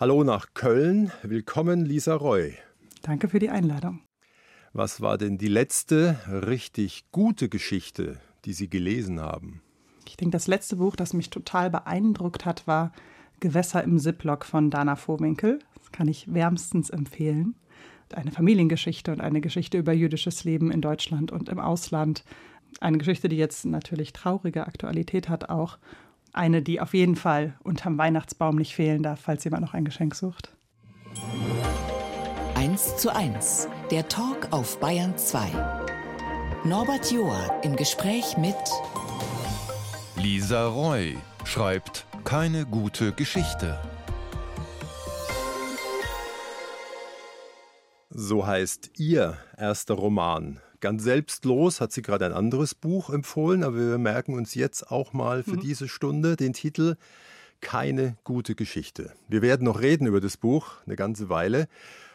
Hallo nach Köln. Willkommen, Lisa Roy. Danke für die Einladung. Was war denn die letzte richtig gute Geschichte, die Sie gelesen haben? Ich denke, das letzte Buch, das mich total beeindruckt hat, war Gewässer im Ziplock von Dana Vohwinkel. Das kann ich wärmstens empfehlen. Eine Familiengeschichte und eine Geschichte über jüdisches Leben in Deutschland und im Ausland. Eine Geschichte, die jetzt natürlich traurige Aktualität hat auch. Eine, die auf jeden Fall unterm Weihnachtsbaum nicht fehlen darf, falls jemand noch ein Geschenk sucht. 1 zu 1, der Talk auf Bayern 2. Norbert Joa im Gespräch mit Lisa Roy schreibt keine gute Geschichte. So heißt ihr erster Roman. Ganz selbstlos hat sie gerade ein anderes Buch empfohlen, aber wir merken uns jetzt auch mal für mhm. diese Stunde den Titel Keine gute Geschichte. Wir werden noch reden über das Buch eine ganze Weile,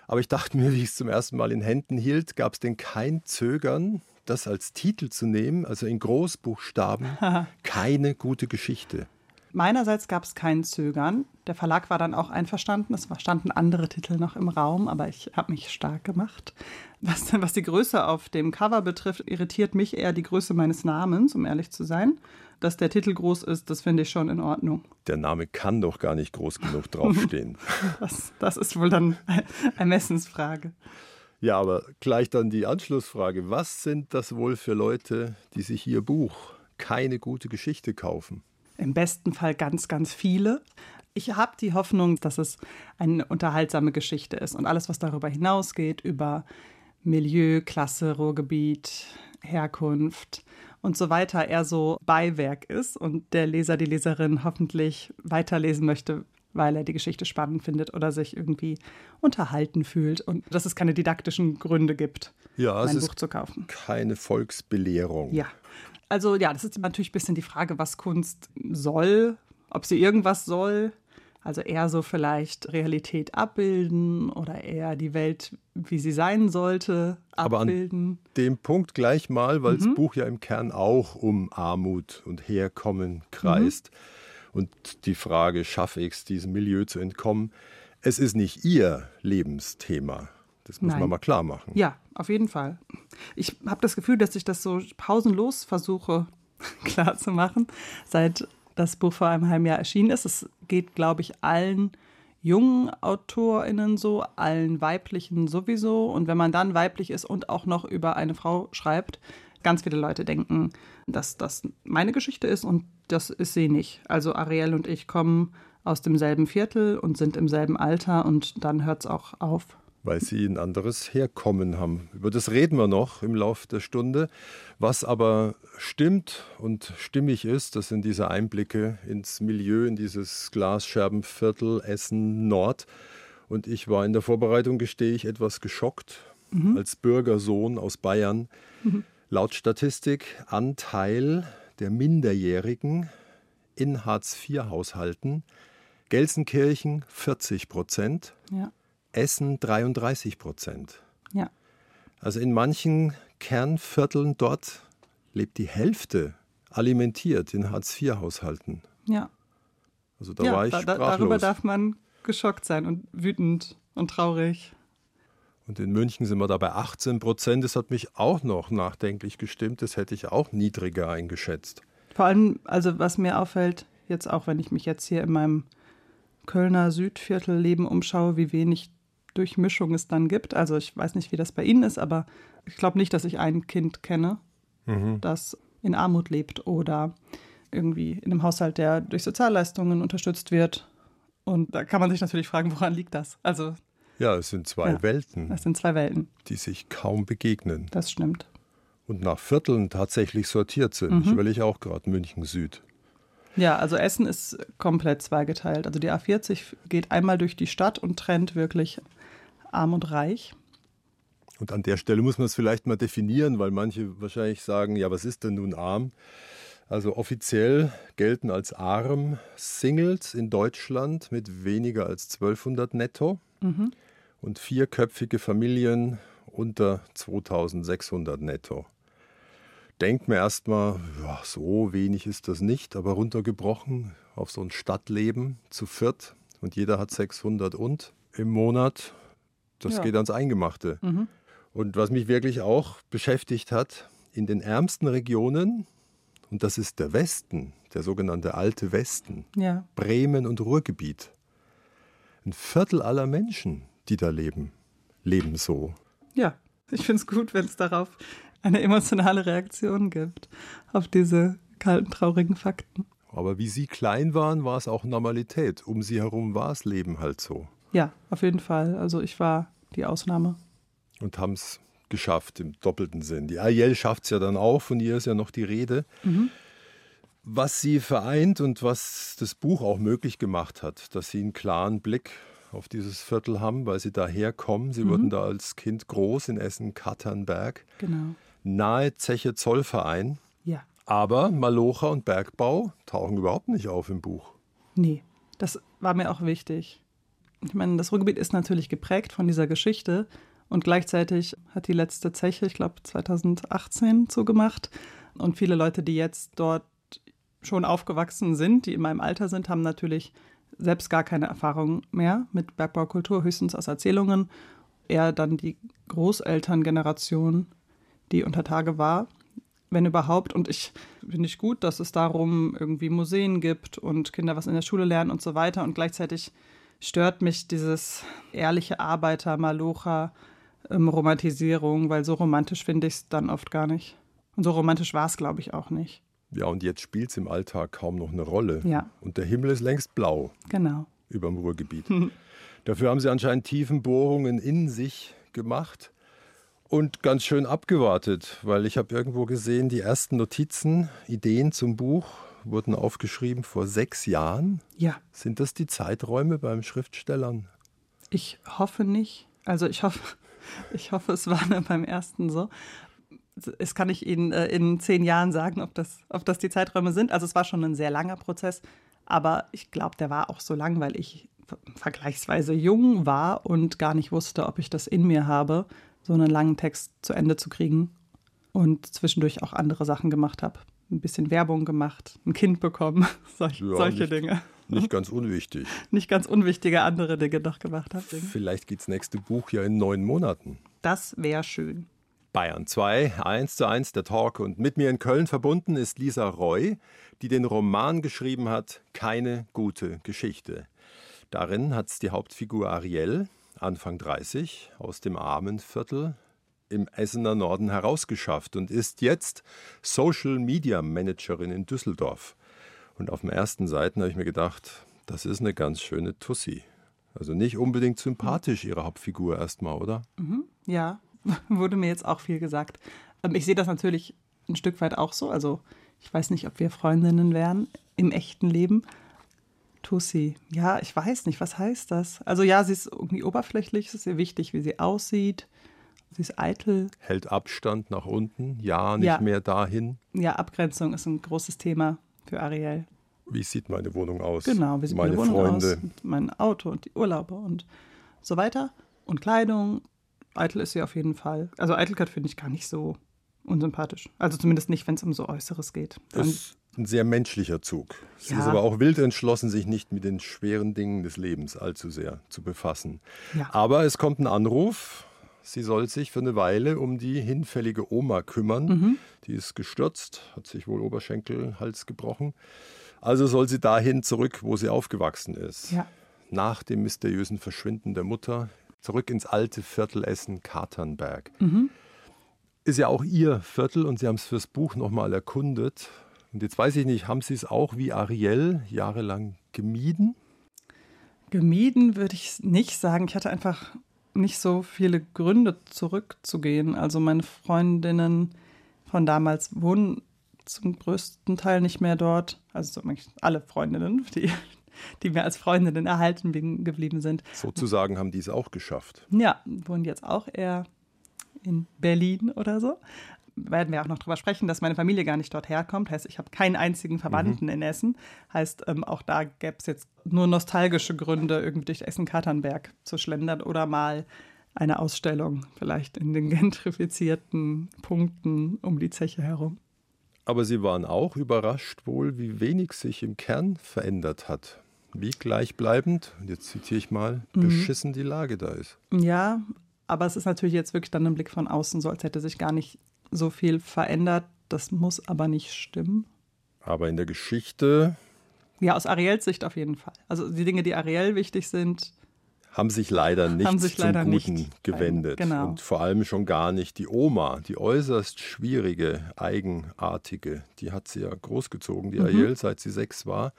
aber ich dachte mir, wie ich es zum ersten Mal in Händen hielt, gab es denn kein Zögern, das als Titel zu nehmen, also in Großbuchstaben, keine gute Geschichte. Meinerseits gab es kein Zögern. Der Verlag war dann auch einverstanden. Es standen andere Titel noch im Raum, aber ich habe mich stark gemacht. Was, was die Größe auf dem Cover betrifft, irritiert mich eher die Größe meines Namens, um ehrlich zu sein. Dass der Titel groß ist, das finde ich schon in Ordnung. Der Name kann doch gar nicht groß genug draufstehen. das, das ist wohl dann Ermessensfrage. Ja, aber gleich dann die Anschlussfrage. Was sind das wohl für Leute, die sich ihr Buch keine gute Geschichte kaufen? Im besten Fall ganz, ganz viele. Ich habe die Hoffnung, dass es eine unterhaltsame Geschichte ist und alles, was darüber hinausgeht, über Milieu, Klasse, Ruhrgebiet, Herkunft und so weiter, eher so Beiwerk ist und der Leser, die Leserin hoffentlich weiterlesen möchte, weil er die Geschichte spannend findet oder sich irgendwie unterhalten fühlt und dass es keine didaktischen Gründe gibt, ja, ein Buch zu kaufen. Keine Volksbelehrung. Ja. Also ja, das ist natürlich ein bisschen die Frage, was Kunst soll, ob sie irgendwas soll. Also eher so vielleicht Realität abbilden oder eher die Welt, wie sie sein sollte, abbilden. Aber an dem Punkt gleich mal, weil mhm. das Buch ja im Kern auch um Armut und Herkommen kreist. Mhm und die Frage, schaffe ich es, diesem Milieu zu entkommen. Es ist nicht ihr Lebensthema. Das muss Nein. man mal klar machen. Ja, auf jeden Fall. Ich habe das Gefühl, dass ich das so pausenlos versuche klar zu machen, seit das Buch vor einem halben Jahr erschienen ist. Es geht, glaube ich, allen jungen AutorInnen so, allen weiblichen sowieso. Und wenn man dann weiblich ist und auch noch über eine Frau schreibt, ganz viele Leute denken, dass das meine Geschichte ist und das ist sie nicht. Also Ariel und ich kommen aus demselben Viertel und sind im selben Alter und dann hört es auch auf. Weil sie ein anderes Herkommen haben. Über das reden wir noch im Laufe der Stunde. Was aber stimmt und stimmig ist, das sind diese Einblicke ins Milieu, in dieses Glasscherbenviertel Essen Nord. Und ich war in der Vorbereitung, gestehe ich, etwas geschockt mhm. als Bürgersohn aus Bayern. Mhm Laut Statistik Anteil der Minderjährigen in Hartz-IV-Haushalten Gelsenkirchen 40 Prozent, ja. Essen 33 Prozent. Ja. Also in manchen Kernvierteln dort lebt die Hälfte alimentiert in Hartz-IV-Haushalten. Ja. Also da ja, war ich da, sprachlos. Darüber darf man geschockt sein und wütend und traurig. Und in München sind wir da bei 18 Prozent. Das hat mich auch noch nachdenklich gestimmt. Das hätte ich auch niedriger eingeschätzt. Vor allem, also was mir auffällt, jetzt auch wenn ich mich jetzt hier in meinem Kölner Südviertelleben umschaue, wie wenig Durchmischung es dann gibt. Also ich weiß nicht, wie das bei Ihnen ist, aber ich glaube nicht, dass ich ein Kind kenne, mhm. das in Armut lebt oder irgendwie in einem Haushalt, der durch Sozialleistungen unterstützt wird. Und da kann man sich natürlich fragen, woran liegt das? Also ja, es sind zwei ja, Welten. Es sind zwei Welten. Die sich kaum begegnen. Das stimmt. Und nach Vierteln tatsächlich sortiert sind. Mhm. Ich überlege auch gerade München Süd. Ja, also Essen ist komplett zweigeteilt. Also die A40 geht einmal durch die Stadt und trennt wirklich arm und reich. Und an der Stelle muss man es vielleicht mal definieren, weil manche wahrscheinlich sagen, ja, was ist denn nun arm? Also offiziell gelten als arm Singles in Deutschland mit weniger als 1200 netto mhm. und vierköpfige Familien unter 2600 netto. Denkt mir erstmal, ja, so wenig ist das nicht, aber runtergebrochen auf so ein Stadtleben zu viert, und jeder hat 600 und im Monat. Das Ja. geht ans Eingemachte. Mhm. Und was mich wirklich auch beschäftigt hat, in den ärmsten Regionen, und das ist der Westen, der sogenannte alte Westen, Ja. Bremen und Ruhrgebiet, ein Viertel aller Menschen, die da leben, leben so. Ja, ich finde es gut, wenn es darauf eine emotionale Reaktion gibt, auf diese kalten, traurigen Fakten. Aber wie sie klein waren, war es auch Normalität. Um sie herum war das Leben halt so. Ja, auf jeden Fall. Also ich war die Ausnahme. Und haben es geschafft im doppelten Sinn. Die Ariel schafft es ja dann auch, von ihr ist ja noch die Rede. Was sie vereint und was das Buch auch möglich gemacht hat, dass sie einen klaren Blick auf dieses Viertel haben, weil sie daher kommen. Sie wurden da als Kind groß in Essen-Katternberg, Genau. nahe Zeche Zollverein. Ja. Aber Malocha und Bergbau tauchen überhaupt nicht auf im Buch. Nee, das war mir auch wichtig. Ich meine, das Ruhrgebiet ist natürlich geprägt von dieser Geschichte und gleichzeitig hat die letzte Zeche, ich glaube 2018, zugemacht. Und viele Leute, die jetzt dort schon aufgewachsen sind, die in meinem Alter sind, haben natürlich selbst gar keine Erfahrung mehr mit Bergbaukultur, höchstens aus Erzählungen. Eher dann die Großelterngeneration, die unter Tage war, wenn überhaupt. Und ich finde ich gut, dass es darum irgendwie Museen gibt und Kinder was in der Schule lernen und so weiter. Und gleichzeitig stört mich dieses ehrliche Arbeiter, Malocha, ähm, Romantisierung, weil so romantisch finde ich es dann oft gar nicht. Und so romantisch war es, glaube ich, auch nicht. Ja, und jetzt spielt es im Alltag kaum noch eine Rolle. Ja. Und der Himmel ist längst blau. Genau. überm Ruhrgebiet. Dafür haben sie anscheinend Tiefenbohrungen in sich gemacht und ganz schön abgewartet, weil ich habe irgendwo gesehen, die ersten Notizen, Ideen zum Buch wurden aufgeschrieben vor sechs Jahren. Ja, Sind das die Zeiträume beim Schriftstellern? ich hoffe nicht. Also ich hoffe, ich hoffe, es war nur beim ersten so. Es kann ich Ihnen äh, in zehn Jahren sagen, ob das, ob das die Zeiträume sind. Also es war schon ein sehr langer Prozess, aber ich glaube, der war auch so lang, weil ich ver- vergleichsweise jung war und gar nicht wusste, ob ich das in mir habe, so einen langen Text zu Ende zu kriegen und zwischendurch auch andere Sachen gemacht habe. Ein bisschen Werbung gemacht, ein Kind bekommen, solch, Ja, solche nicht- Dinge. Nicht ganz unwichtig. Nicht ganz unwichtige andere Dinge noch gemacht habe. Vielleicht geht das nächste Buch ja in neun Monaten. Das wäre schön. Bayern 2, 1 zu 1 der Talk. Und mit mir in Köln verbunden ist Lisa Roy, die den Roman geschrieben hat, Keine gute Geschichte. Darin hat es die Hauptfigur Ariel, Anfang 30, aus dem armen Viertel im Essener Norden herausgeschafft und ist jetzt Social Media Managerin in Düsseldorf. Und auf den ersten Seiten habe ich mir gedacht, das ist eine ganz schöne Tussi. Also nicht unbedingt sympathisch, ihre Hauptfigur erstmal, oder? Ja, wurde mir jetzt auch viel gesagt. Ähm, Ich sehe das natürlich ein Stück weit auch so. Also ich weiß nicht, ob wir Freundinnen wären im echten Leben. Tussi, ja, ich weiß nicht, was heißt das? Also ja, sie ist irgendwie oberflächlich, es ist ihr wichtig, wie sie aussieht. Sie ist eitel. hält Abstand nach unten, ja, nicht Ja. mehr dahin. Ja, Abgrenzung ist ein großes Thema für Ariel. Wie sieht meine Wohnung aus? Genau, wie sieht meine meine Wohnung Freunde. aus? Und Mein Auto und die Urlaube und so weiter. Und Kleidung. Eitel ist sie auf jeden Fall. Also Eitelkeit finde ich gar nicht so unsympathisch. Also zumindest nicht, wenn es um so Äußeres geht. Das Dann, ist ein sehr menschlicher Zug. Sie Ja. ist aber auch wild entschlossen, sich nicht mit den schweren Dingen des Lebens allzu sehr zu befassen. Ja. Aber es kommt ein Anruf. Sie soll sich für eine Weile um die hinfällige Oma kümmern. Mhm. Die ist gestürzt, hat sich wohl Oberschenkel, Hals gebrochen. Also soll sie dahin zurück, wo sie aufgewachsen ist. Ja. Nach dem mysteriösen Verschwinden der Mutter zurück ins alte Viertel Essen-Katernberg. Mhm. Ist ja auch ihr Viertel und Sie haben es fürs Buch nochmal erkundet. Und jetzt weiß ich nicht, haben Sie es auch wie Ariel jahrelang gemieden? Gemieden würde ich nicht sagen. Ich hatte einfach nicht so viele Gründe zurückzugehen. Also meine Freundinnen von damals wohnen zum größten Teil nicht mehr dort. Also alle Freundinnen, die, die mir als Freundinnen erhalten geblieben sind. Sozusagen haben die es auch geschafft. Ja, wohnen jetzt auch eher in Berlin oder so. Werden wir auch noch drüber sprechen, dass meine Familie gar nicht dort herkommt. Heißt, ich habe keinen einzigen Verwandten in Essen. Heißt, ähm, auch da gäbe es jetzt nur nostalgische Gründe, irgendwie durch Essen-Katernberg zu schlendern oder mal eine Ausstellung vielleicht in den gentrifizierten Punkten um die Zeche herum. Aber Sie waren auch überrascht wohl, wie wenig sich im Kern verändert hat. Wie gleichbleibend, und jetzt zitiere ich mal, beschissen die Lage da ist. Ja, aber es ist natürlich jetzt wirklich dann ein Blick von außen, so als hätte sich gar nicht so viel verändert. Das muss aber nicht stimmen. Aber in der Geschichte Ja, aus Ariels Sicht auf jeden Fall. Also die Dinge, die Ariel wichtig sind, haben sich leider nicht sich zum leider Guten nicht gewendet. genau. Und vor allem schon gar nicht die Oma, die äußerst schwierige, eigenartige. Die hat sie ja großgezogen, Mhm. die Ariel, seit sie sechs war.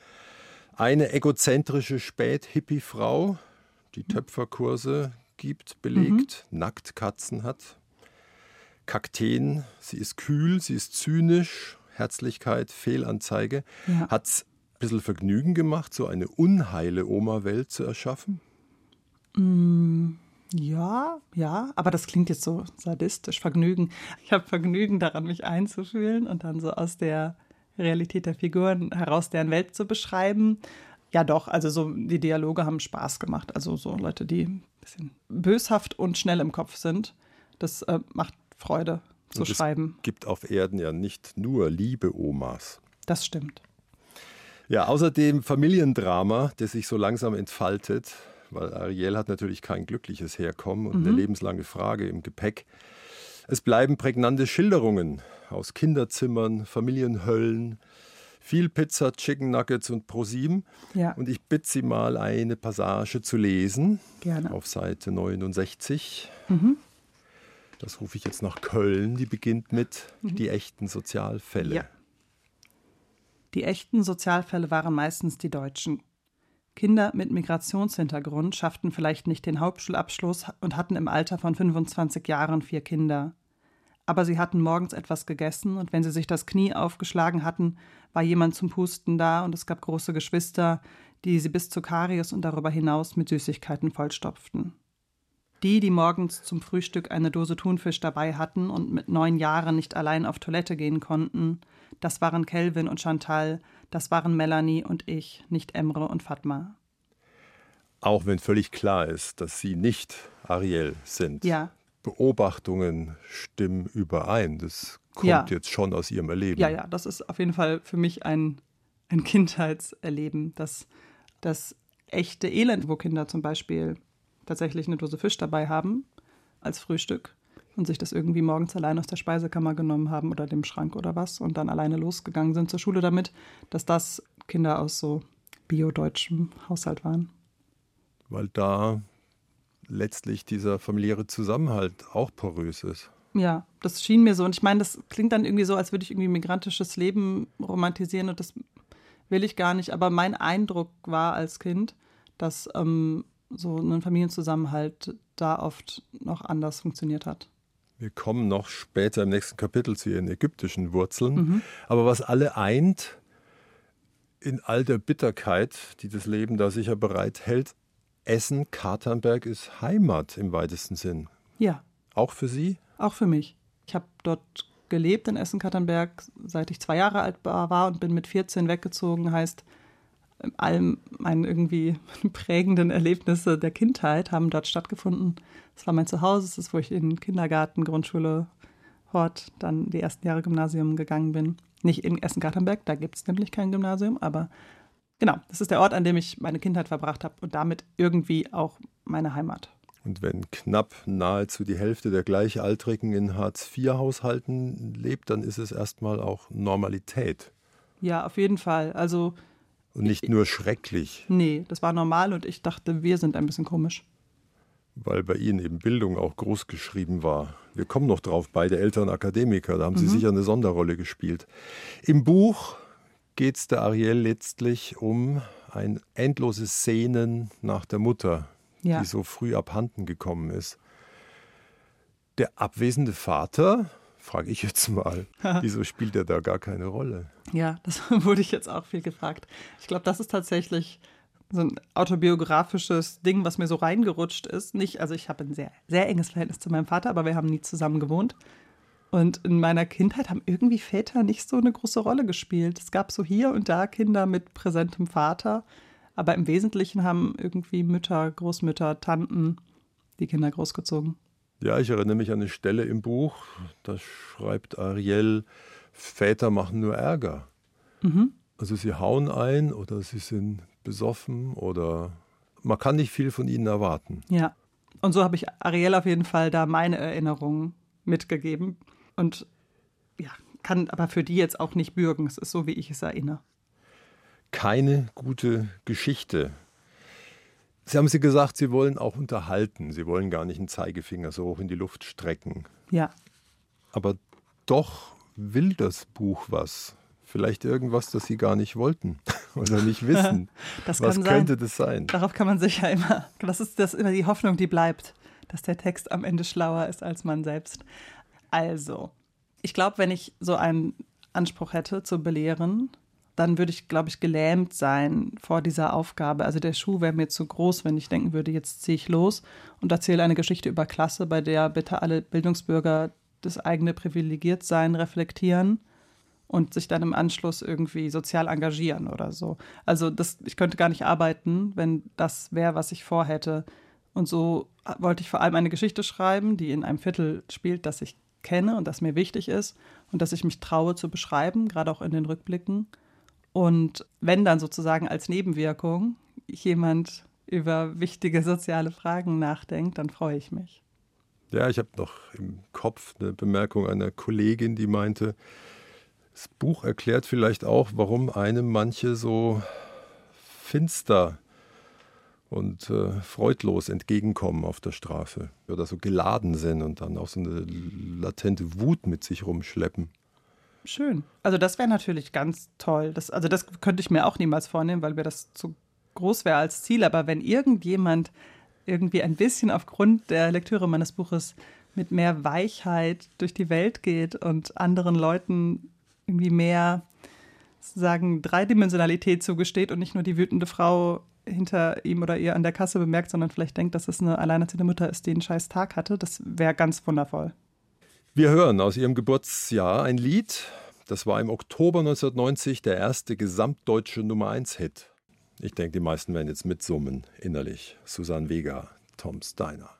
Eine egozentrische Spät-Hippie-Frau, die Töpferkurse gibt, belegt, Mhm. Nacktkatzen hat, Kakteen, sie ist kühl, sie ist zynisch, Herzlichkeit, Fehlanzeige. Ja. Hat es ein bisschen Vergnügen gemacht, so eine unheile Oma-Welt zu erschaffen? ja, ja, aber das klingt jetzt so sadistisch, Vergnügen. Ich habe Vergnügen daran, mich einzufühlen und dann so aus der Realität der Figuren heraus deren Welt zu beschreiben. Ja, doch, also so die Dialoge haben Spaß gemacht. Also so Leute, die ein bisschen böshaft und schnell im Kopf sind. Das äh, macht Freude zu Und es schreiben. gibt auf Erden ja nicht nur liebe Omas. Das stimmt. Ja, außerdem Familiendrama, das sich so langsam entfaltet, weil Ariel hat natürlich kein glückliches Herkommen und eine lebenslange Frage im Gepäck. Es bleiben prägnante Schilderungen aus Kinderzimmern, Familienhöllen, viel Pizza, Chicken Nuggets und ProSieben. Ja. Und ich bitte Sie mal, eine Passage zu lesen Gerne. auf Seite 69. Das rufe ich jetzt nach Köln. Die beginnt mit die echten Sozialfälle. Ja. Die echten Sozialfälle waren meistens die Deutschen. Kinder mit Migrationshintergrund schafften vielleicht nicht den Hauptschulabschluss und hatten im Alter von 25 Jahren vier Kinder. Aber sie hatten morgens etwas gegessen und wenn sie sich das Knie aufgeschlagen hatten, war jemand zum Pusten da und es gab große Geschwister, die sie bis zu Karies und darüber hinaus mit Süßigkeiten vollstopften. Die, die morgens zum Frühstück eine Dose Thunfisch dabei hatten und mit neun Jahren nicht allein auf Toilette gehen konnten, das waren Kelvin und Chantal, das waren Melanie und ich, nicht Emre und Fatma. Auch wenn völlig klar ist, dass sie nicht Ariel sind. Ja, Beobachtungen stimmen überein. Das kommt Ja. jetzt schon aus ihrem Erleben. ja, ja, das ist auf jeden Fall für mich ein, ein Kindheitserleben, dass das echte Elend, wo Kinder zum Beispiel tatsächlich eine Dose Fisch dabei haben als Frühstück und sich das irgendwie morgens allein aus der Speisekammer genommen haben oder dem Schrank oder was und dann alleine losgegangen sind zur Schule damit, dass das Kinder aus so bio-deutschem Haushalt waren. Weil da letztlich dieser familiäre Zusammenhalt auch porös ist. Ja, das schien mir so. Und ich meine, das klingt dann irgendwie so, als würde ich irgendwie migrantisches Leben romantisieren und das will ich gar nicht. Aber mein Eindruck war als Kind, dass ähm, so ein Familienzusammenhalt da oft noch anders funktioniert hat. Wir kommen noch später im nächsten Kapitel zu ihren ägyptischen Wurzeln. Mhm. Aber was alle eint, in all der Bitterkeit, die das Leben da sicher bereithält, Essen, Katernberg ist Heimat im weitesten Sinn. Ja, Auch für Sie? auch für mich. Ich habe dort gelebt in Essen-Katernberg, seit ich zwei Jahre alt war und bin mit 14 weggezogen. Heißt, all meine irgendwie prägenden Erlebnisse der Kindheit haben dort stattgefunden. Es war mein Zuhause, es ist, wo ich in Kindergarten, Grundschule, Hort, dann die ersten Jahre Gymnasium gegangen bin. Nicht in Essen-Katernberg, da gibt es nämlich kein Gymnasium, aber genau, das ist der Ort, an dem ich meine Kindheit verbracht habe und damit irgendwie auch meine Heimat. Und wenn knapp nahezu die Hälfte der Gleichaltrigen in Hartz-IV-Haushalten lebt, dann ist es erstmal auch Normalität Ja, auf jeden Fall. Also, und nicht nur schrecklich, nee, das war normal und ich dachte, wir sind ein bisschen komisch. weil bei Ihnen eben Bildung auch groß geschrieben war. Wir kommen noch drauf, beide Eltern Akademiker, da haben Sie sicher eine Sonderrolle gespielt. Im Buch geht es der Ariel letztlich um ein endloses Sehnen nach der Mutter, Ja. die so früh abhanden gekommen ist. Der abwesende Vater, frage ich jetzt mal, wieso spielt er da gar keine Rolle? Ja, das wurde ich jetzt auch viel gefragt. Ich glaube, das ist tatsächlich so ein autobiografisches Ding, was mir so reingerutscht ist. Nicht, also ich habe ein sehr, sehr enges Verhältnis zu meinem Vater, aber wir haben nie zusammen gewohnt. Und in meiner Kindheit haben irgendwie Väter nicht so eine große Rolle gespielt. Es gab so hier und da Kinder mit präsentem Vater, aber im Wesentlichen haben irgendwie Mütter, Großmütter, Tanten die Kinder großgezogen. Ja, ich erinnere mich an eine Stelle im Buch, da schreibt Ariel, Väter machen nur Ärger. Also sie hauen ein oder sie sind besoffen oder man kann nicht viel von ihnen erwarten. Ja. Und so habe ich Ariel auf jeden Fall da meine Erinnerungen mitgegeben. Und ja, kann aber für die jetzt auch nicht bürgen. Es ist so, wie ich es erinnere. Keine gute Geschichte. Sie haben sie gesagt, Sie wollen auch unterhalten. Sie wollen gar nicht einen Zeigefinger so hoch in die Luft strecken. Ja. Aber doch will das Buch was. Vielleicht irgendwas, das Sie gar nicht wollten oder nicht wissen. das was kann könnte sein. das sein? Darauf kann man sicher immer. Das ist das immer die Hoffnung, die bleibt, dass der Text am Ende schlauer ist als man selbst. Also, ich glaube, wenn ich so einen Anspruch hätte zu belehren, dann würde ich, glaube ich, gelähmt sein vor dieser Aufgabe. Also der Schuh wäre mir zu groß, wenn ich denken würde, jetzt ziehe ich los und erzähle eine Geschichte über Klasse, bei der bitte alle Bildungsbürger das eigene Privilegiertsein reflektieren und sich dann im Anschluss irgendwie sozial engagieren oder so. Also das, ich könnte gar nicht arbeiten, wenn das wäre, was ich vorhätte. Und so wollte ich vor allem eine Geschichte schreiben, die in einem Viertel spielt, das ich kenne und das mir wichtig ist und das ich mich traue zu beschreiben, gerade auch in den Rückblicken. Und wenn dann sozusagen als Nebenwirkung jemand über wichtige soziale Fragen nachdenkt, dann freue ich mich. Ja, ich habe noch im Kopf eine Bemerkung einer Kollegin, die meinte, das Buch erklärt vielleicht auch, warum einem manche so finster und äh, freudlos entgegenkommen auf der Straße oder so geladen sind und dann auch so eine latente Wut mit sich rumschleppen. Schön. Also das wäre natürlich ganz toll. Das, also das könnte ich mir auch niemals vornehmen, weil mir das zu groß wäre als Ziel. Aber wenn irgendjemand irgendwie ein bisschen aufgrund der Lektüre meines Buches mit mehr Weichheit durch die Welt geht und anderen Leuten irgendwie mehr sozusagen Dreidimensionalität zugesteht und nicht nur die wütende Frau hinter ihm oder ihr an der Kasse bemerkt, sondern vielleicht denkt, dass es eine alleinerziehende Mutter ist, die einen scheiß Tag hatte, das wäre ganz wundervoll. Wir hören aus ihrem Geburtsjahr ein Lied, das war im Oktober 1990 der erste gesamtdeutsche Nummer 1 Hit. Ich denke, die meisten werden jetzt mitsummen innerlich. Susanne Vega, Tom Steiner.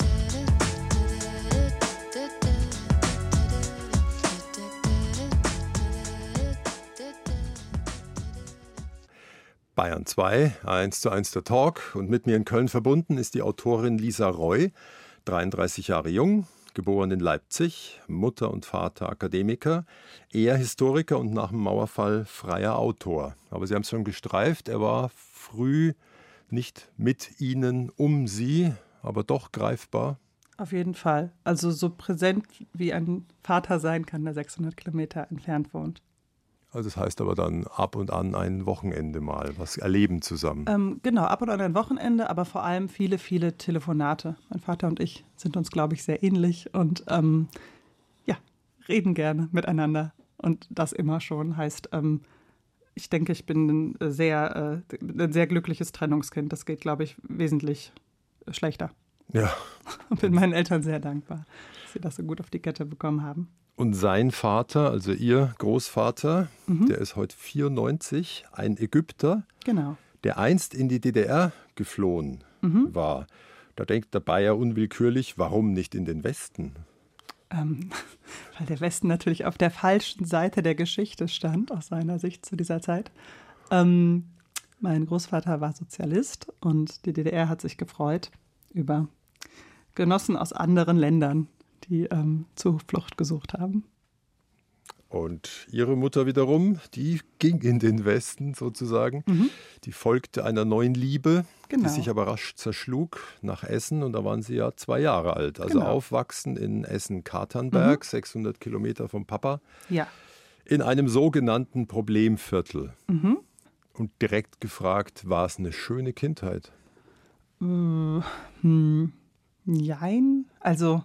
Bayern 2, 1 zu 1 der Talk. Und mit mir in Köln verbunden ist die Autorin Lisa Roy, 33 Jahre jung, geboren in Leipzig, Mutter und Vater Akademiker, er Historiker und nach dem Mauerfall freier Autor. Aber Sie haben es schon gestreift, er war früh nicht mit Ihnen um Sie, aber doch greifbar. Auf jeden Fall. Also so präsent wie ein Vater sein kann, der 600 Kilometer entfernt wohnt. Also das heißt aber dann ab und an ein Wochenende mal, was erleben zusammen. Ähm, genau, ab und an ein Wochenende, aber vor allem viele, viele Telefonate. Mein Vater und ich sind uns, glaube ich, sehr ähnlich und ähm, ja, reden gerne miteinander. Und das immer schon heißt, ähm, ich denke, ich bin ein sehr, äh, ein sehr glückliches Trennungskind. Das geht, glaube ich, wesentlich schlechter. Ja. Und bin meinen Eltern sehr dankbar, dass sie das so gut auf die Kette bekommen haben. Und sein Vater, also ihr Großvater, mhm. der ist heute 94, ein Ägypter, genau. der einst in die DDR geflohen mhm. war. Da denkt der Bayer unwillkürlich, warum nicht in den Westen? Ähm, weil der Westen natürlich auf der falschen Seite der Geschichte stand, aus seiner Sicht zu dieser Zeit. Ähm, mein Großvater war Sozialist und die DDR hat sich gefreut über Genossen aus anderen Ländern, die ähm, Zuflucht gesucht haben. Und ihre Mutter wiederum, die ging in den Westen sozusagen. Mhm. Die folgte einer neuen Liebe, genau. die sich aber rasch zerschlug nach Essen. Und da waren sie ja zwei Jahre alt. Also genau. aufwachsen in Essen-Katernberg, mhm. 600 Kilometer vom Papa. Ja. In einem sogenannten Problemviertel. Mhm. Und direkt gefragt, war es eine schöne Kindheit? Äh, hm, jein. Also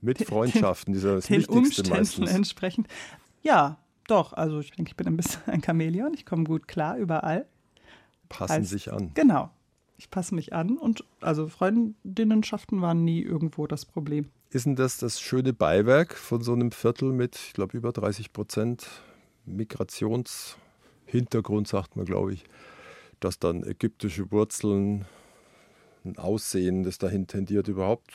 mit Freundschaften, dieser das den Wichtigste Umständen meistens. entsprechend. Ja, doch. Also ich denke, ich bin ein bisschen ein Chamäleon. Ich komme gut klar überall. Passen Heißt- sich an. Genau. Ich passe mich an und also Freundinnenschaften waren nie irgendwo das Problem. Ist denn das das schöne Beiwerk von so einem Viertel mit, ich glaube, über 30 Prozent Migrationshintergrund, sagt man, glaube ich, dass dann ägyptische Wurzeln, ein Aussehen, das dahin tendiert, überhaupt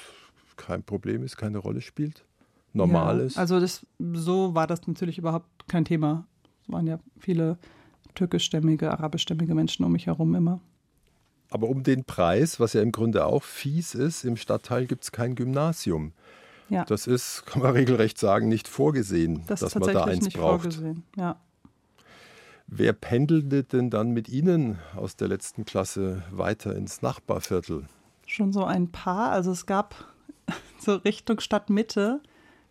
kein Problem ist, keine Rolle spielt, normal ja, ist. Also das, so war das natürlich überhaupt kein Thema. Es waren ja viele türkischstämmige, arabischstämmige Menschen um mich herum immer. Aber um den Preis, was ja im Grunde auch fies ist, im Stadtteil gibt es kein Gymnasium. Ja. Das ist, kann man regelrecht sagen, nicht vorgesehen, das dass man da eins nicht braucht. Vorgesehen. Ja. Wer pendelte denn dann mit Ihnen aus der letzten Klasse weiter ins Nachbarviertel? Schon so ein paar. Also es gab so Richtung Stadtmitte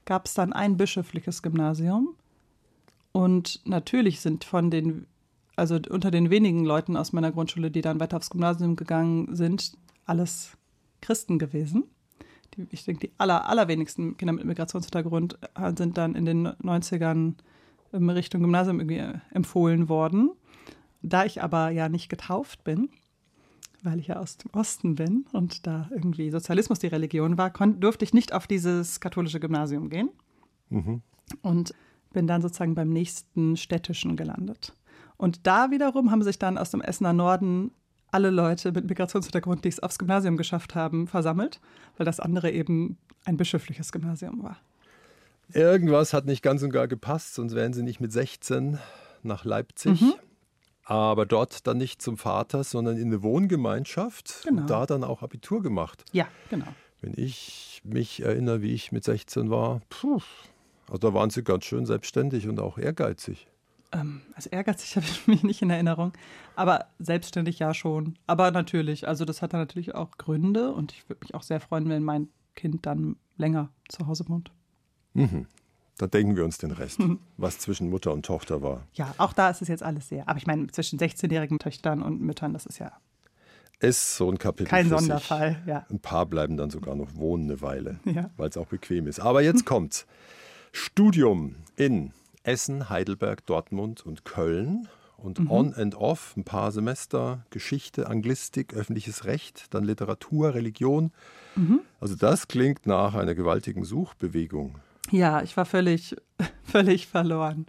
gab es dann ein bischöfliches Gymnasium. Und natürlich sind von den, also unter den wenigen Leuten aus meiner Grundschule, die dann weiter aufs Gymnasium gegangen sind, alles Christen gewesen. Die, ich denke, die aller, allerwenigsten Kinder mit Migrationshintergrund sind dann in den 90ern in Richtung Gymnasium irgendwie empfohlen worden. Da ich aber ja nicht getauft bin, weil ich ja aus dem Osten bin und da irgendwie Sozialismus die Religion war, durfte ich nicht auf dieses katholische Gymnasium gehen. Mhm. Und bin dann sozusagen beim nächsten städtischen gelandet. Und da wiederum haben sich dann aus dem Essener Norden alle Leute mit Migrationshintergrund, die es aufs Gymnasium geschafft haben, versammelt, weil das andere eben ein bischöfliches Gymnasium war. Irgendwas hat nicht ganz und gar gepasst, sonst wären sie nicht mit 16 nach Leipzig. Mhm. Aber dort dann nicht zum Vater, sondern in eine Wohngemeinschaft Genau. und da dann auch Abitur gemacht. Ja, genau. Wenn ich mich erinnere, wie ich mit 16 war, puh, also da waren sie ganz schön selbstständig und auch ehrgeizig. Ähm, also ehrgeizig habe ich mich nicht in Erinnerung, aber selbstständig ja schon. Aber natürlich, also das hat dann natürlich auch Gründe und ich würde mich auch sehr freuen, wenn mein Kind dann länger zu Hause wohnt. Mhm. Da denken wir uns den Rest, was zwischen Mutter und Tochter war. Ja, auch da ist es jetzt alles sehr. Aber ich meine, zwischen 16-jährigen Töchtern und Müttern, das ist ja Ist so ein Kapitel kein für sich. Sonderfall. Ja. Ein paar bleiben dann sogar noch wohnen eine Weile, Ja. weil es auch bequem ist. Aber jetzt kommt's. Studium in Essen, Heidelberg, Dortmund und Köln. Und Mhm. on and off ein paar Semester Geschichte, Anglistik, öffentliches Recht, dann Literatur, Religion. Mhm. Also das klingt nach einer gewaltigen Suchbewegung. Ja, ich war völlig, völlig verloren.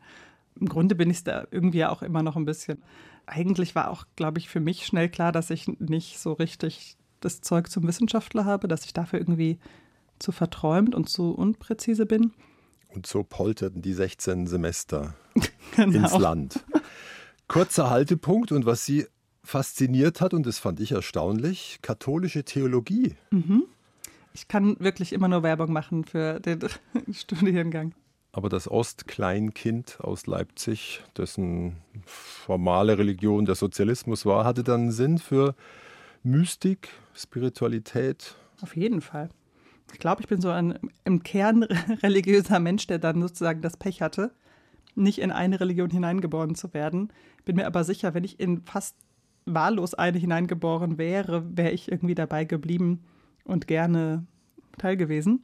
Im Grunde bin ich da irgendwie auch immer noch ein bisschen. Eigentlich war auch, glaube ich, für mich schnell klar, dass ich nicht so richtig das Zeug zum Wissenschaftler habe, dass ich dafür irgendwie zu verträumt und zu unpräzise bin. Und so polterten die 16 Semester Genau. ins Land. Kurzer Haltepunkt und was sie fasziniert hat, und das fand ich erstaunlich, katholische Theologie. Ich kann wirklich immer nur Werbung machen für den Studiengang. Aber das Ostkleinkind aus Leipzig, dessen formale Religion der Sozialismus war, hatte dann Sinn für Mystik, Spiritualität. Auf jeden Fall. Ich glaube, ich bin so ein im Kern religiöser Mensch, der dann sozusagen das Pech hatte, nicht in eine Religion hineingeboren zu werden. Bin mir aber sicher, wenn ich in fast wahllos eine hineingeboren wäre, wäre ich irgendwie dabei geblieben und gerne Teil gewesen.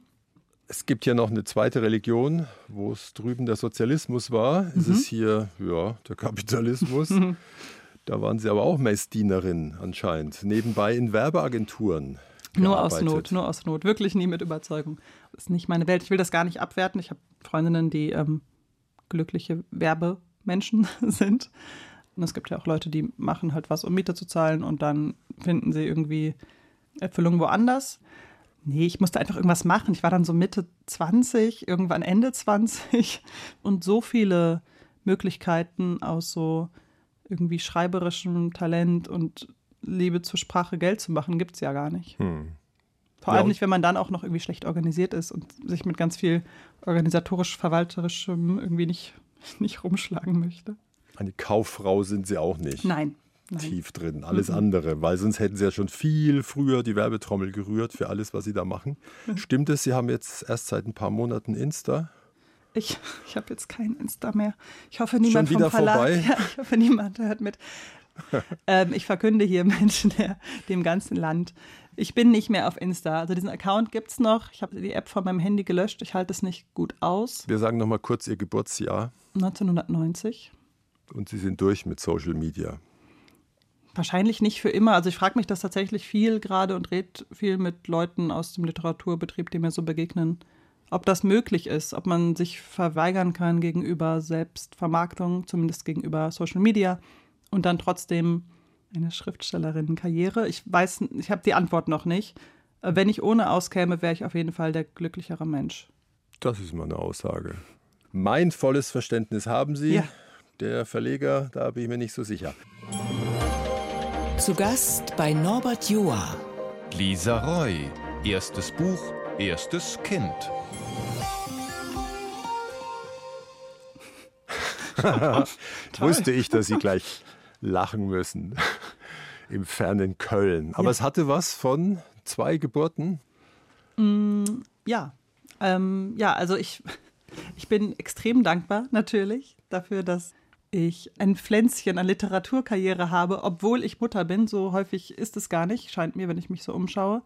Es gibt ja noch eine zweite Religion, wo es drüben der Sozialismus war. Es ist hier, ja, der Kapitalismus. Da waren sie aber auch Messdienerin anscheinend. Nebenbei in Werbeagenturen. Nur aus. Not, nur aus Not. Wirklich nie mit Überzeugung. Das ist nicht meine Welt. Ich will das gar nicht abwerten. Ich habe Freundinnen, die ähm, glückliche Werbemenschen sind. Und es gibt ja auch Leute, die machen halt was, um Miete zu zahlen und dann finden sie irgendwie Erfüllung woanders. Nee, ich musste einfach irgendwas machen. Ich war dann so Mitte 20, irgendwann Ende 20 und so viele Möglichkeiten aus so irgendwie schreiberischem Talent und Liebe zur Sprache Geld zu machen, gibt es ja gar nicht. Hm. Vor allem nicht, wenn man dann auch noch irgendwie schlecht organisiert ist und sich mit ganz viel organisatorisch-verwalterischem irgendwie nicht, nicht rumschlagen möchte. Eine Kauffrau sind sie auch nicht. Nein. Nein. Tief drin, alles andere, weil sonst hätten sie ja schon viel früher die Werbetrommel gerührt für alles, was sie da machen. Stimmt es, Sie haben jetzt erst seit ein paar Monaten Insta? Ich, ich habe jetzt kein Insta mehr. Ich hoffe, niemand wieder vom Verlag. vorbei? Ja, ich hoffe, niemand hört mit. ähm, ich verkünde hier Menschen der, dem ganzen Land. Ich bin nicht mehr auf Insta. Also diesen Account gibt es noch. Ich habe die App von meinem Handy gelöscht. Ich halte es nicht gut aus. Wir sagen nochmal kurz Ihr Geburtsjahr 1990. und Sie sind durch mit Social Media. Wahrscheinlich nicht für immer. Also ich frage mich das tatsächlich viel gerade und rede viel mit Leuten aus dem Literaturbetrieb, die mir so begegnen, ob das möglich ist, ob man sich verweigern kann gegenüber Selbstvermarktung, zumindest gegenüber Social Media und dann trotzdem eine Schriftstellerinnenkarriere. Ich weiß, ich habe die Antwort noch nicht. Äh, wenn ich ohne auskäme, wäre ich auf jeden Fall der glücklichere Mensch. Das ist mal eine Aussage. Mein volles Verständnis haben Sie. Ja. Der Verleger, da bin ich mir nicht so sicher. Zu Gast bei Norbert Joa. Lisa Roy. Erstes Buch, erstes Kind. Wusste ich, dass Sie gleich lachen müssen. Im fernen Köln. Aber Ja. es hatte was von zwei Geburten. Ja, ähm, ja, also ich, ich bin extrem dankbar natürlich dafür, dass ich ein Pflänzchen an Literaturkarriere habe, obwohl ich Mutter bin. So häufig ist es gar nicht, scheint mir, wenn ich mich so umschaue.